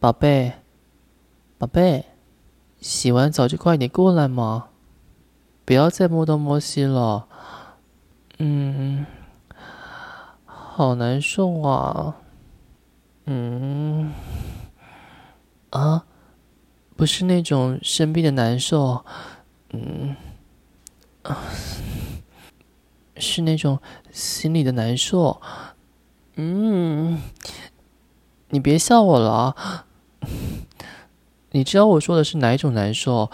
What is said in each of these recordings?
宝贝，宝贝，洗完澡就快点过来嘛，不要再摸东摸西了。嗯，好难受啊。嗯，啊，不是那种生病的难受，嗯，啊，是那种心里的难受。嗯，你别笑我了。你知道我说的是哪一种难受？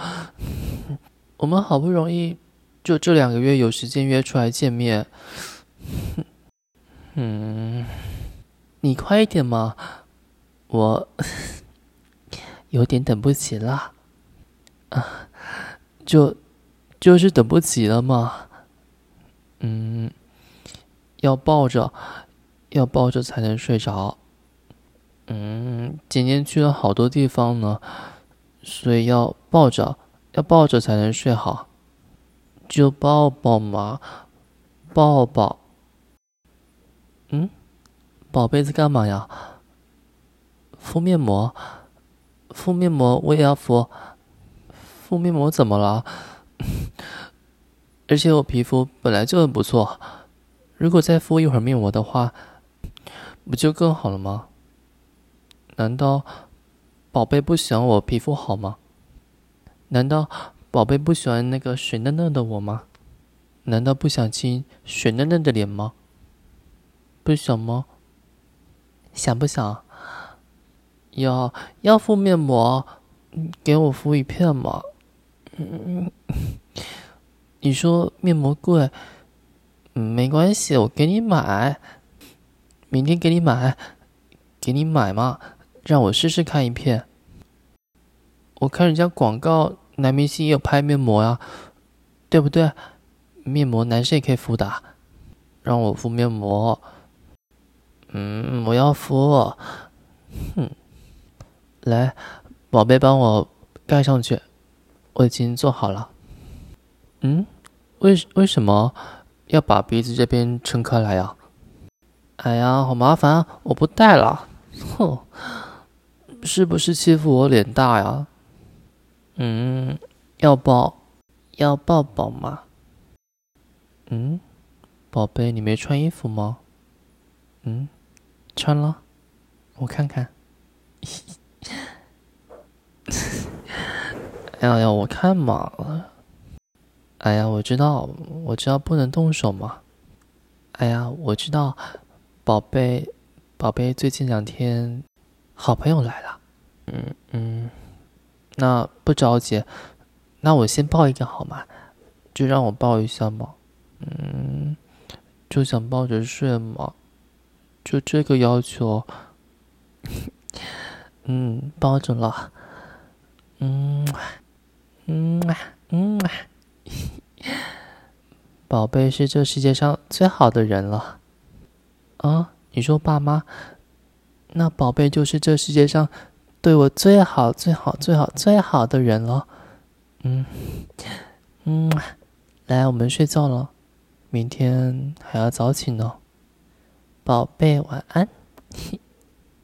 我们好不容易就这两个月有时间约出来见面，嗯，你快一点嘛，我 有点等不及了，啊，就就是等不及了嘛，嗯，要抱着，要抱着才能睡着。嗯，今天去了好多地方呢，所以要抱着，要抱着才能睡好，就抱抱嘛，抱抱。嗯，宝贝在干嘛呀？敷面膜，敷面膜我也要敷，敷面膜怎么了？而且我皮肤本来就很不错，如果再敷一会儿面膜的话，不就更好了吗？难道宝贝不喜欢我皮肤好吗？难道宝贝不喜欢那个水嫩嫩的我吗？难道不想亲水嫩嫩的脸吗？不想吗？想不想？要要敷面膜，给我敷一片嘛。你说面膜贵，没关系，我给你买，明天给你买，给你买嘛。让我试试看一片。我看人家广告，男明星也有拍面膜呀，对不对？面膜男生也可以敷的。让我敷面膜。嗯，我要敷。哼，来，宝贝，帮我盖上去。我已经做好了。嗯，为为什么要把鼻子这边撑开来呀？哎呀，好麻烦，我不戴了。哼。是不是欺负我脸大呀？嗯，要抱，要抱抱吗？嗯，宝贝，你没穿衣服吗？嗯，穿了，我看看。哎呀呀，我看嘛。哎呀，我知道，我知道不能动手嘛。哎呀，我知道，宝贝，宝贝，最近两天。好朋友来了，嗯嗯，那不着急，那我先抱一个好吗？就让我抱一下嘛，嗯，就想抱着睡嘛，就这个要求，嗯，抱着了，嗯嗯嗯，宝贝是这世界上最好的人了，啊，你说爸妈？那宝贝就是这世界上对我最好、最好、最好、最好的人了。嗯嗯，来，我们睡觉了，明天还要早起呢。宝贝，晚安。